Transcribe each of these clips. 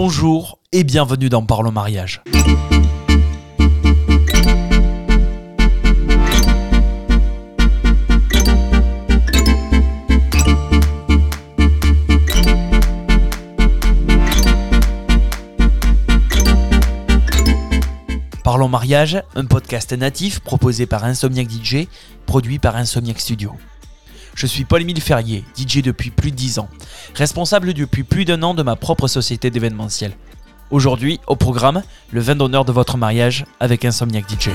bonjour et bienvenue dans Parlons Mariage. Parlons Mariage, un podcast natif proposé par Insomniac DJ, produit par Insomniac Studio. Je suis Paul-Émile Ferrier, DJ depuis plus de 10 ans, responsable depuis plus d'un an de ma propre société d'événementiel. Aujourd'hui, au programme, le vin d'honneur de votre mariage avec Insomniac DJ.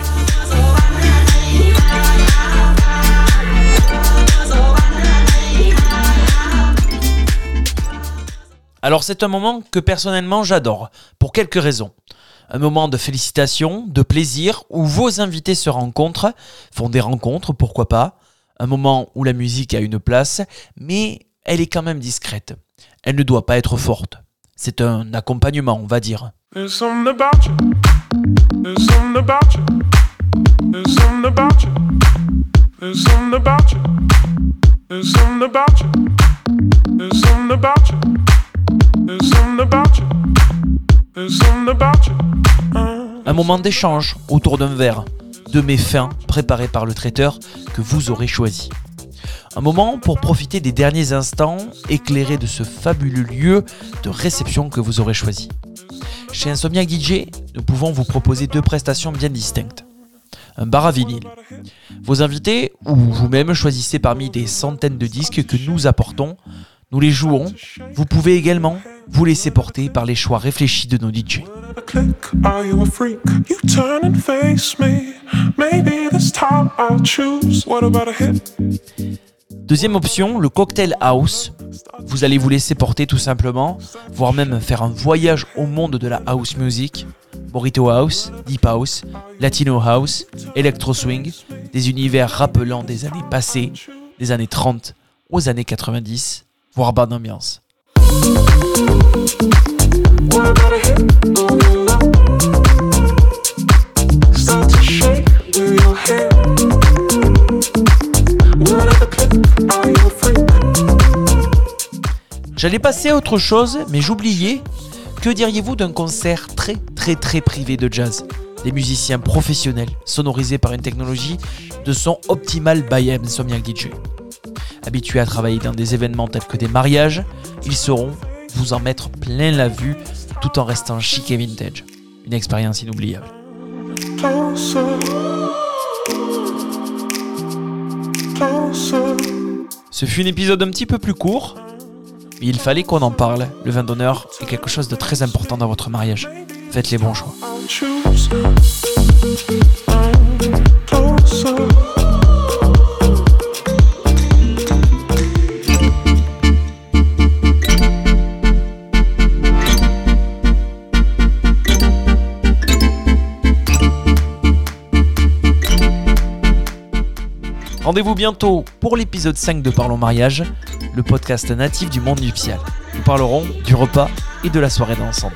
Alors c'est un moment que personnellement j'adore, pour quelques raisons. Un moment de félicitations, de plaisir, où vos invités se rencontrent, font des rencontres, pourquoi pas, un moment où la musique a une place, mais elle est quand même discrète. Elle ne doit pas être forte. C'est un accompagnement, on va dire. Un moment d'échange autour d'un verre, de mes fins préparés par le traiteur que vous aurez choisi. Un moment pour profiter des derniers instants éclairés de ce fabuleux lieu de réception que vous aurez choisi. Chez Insomniac DJ, nous pouvons vous proposer deux prestations bien distinctes. Un bar à vinyle. Vos invités ou vous-même choisissez parmi des centaines de disques que nous apportons, nous les jouons. Vous pouvez également vous laisser porter par les choix réfléchis de nos DJ. Deuxième option, le cocktail house. Vous allez vous laisser porter tout simplement, voire même faire un voyage au monde de la house music. Burrito House, Deep House, Latino House, Electro Swing, des univers rappelant des années passées, des années 30 aux années 90, voire bonne ambiance. J'allais passer à autre chose, mais j'oubliais. Que diriez-vous d'un concert très très très privé de jazz? Des musiciens professionnels, sonorisés par une technologie de son optimal by Insomniac DJ. Habitués à travailler dans des événements tels que des mariages, ils sauront vous en mettre plein la vue tout en restant chic et vintage. Une expérience inoubliable. Ce fut un épisode un petit peu plus court, il fallait qu'on en parle. Le vin d'honneur est quelque chose de très important dans votre mariage. Faites les bons choix. Rendez-vous bientôt pour l'épisode 5 de Parlons Mariage, le podcast natif du monde nuptial. Nous parlerons du repas et de la soirée dansante.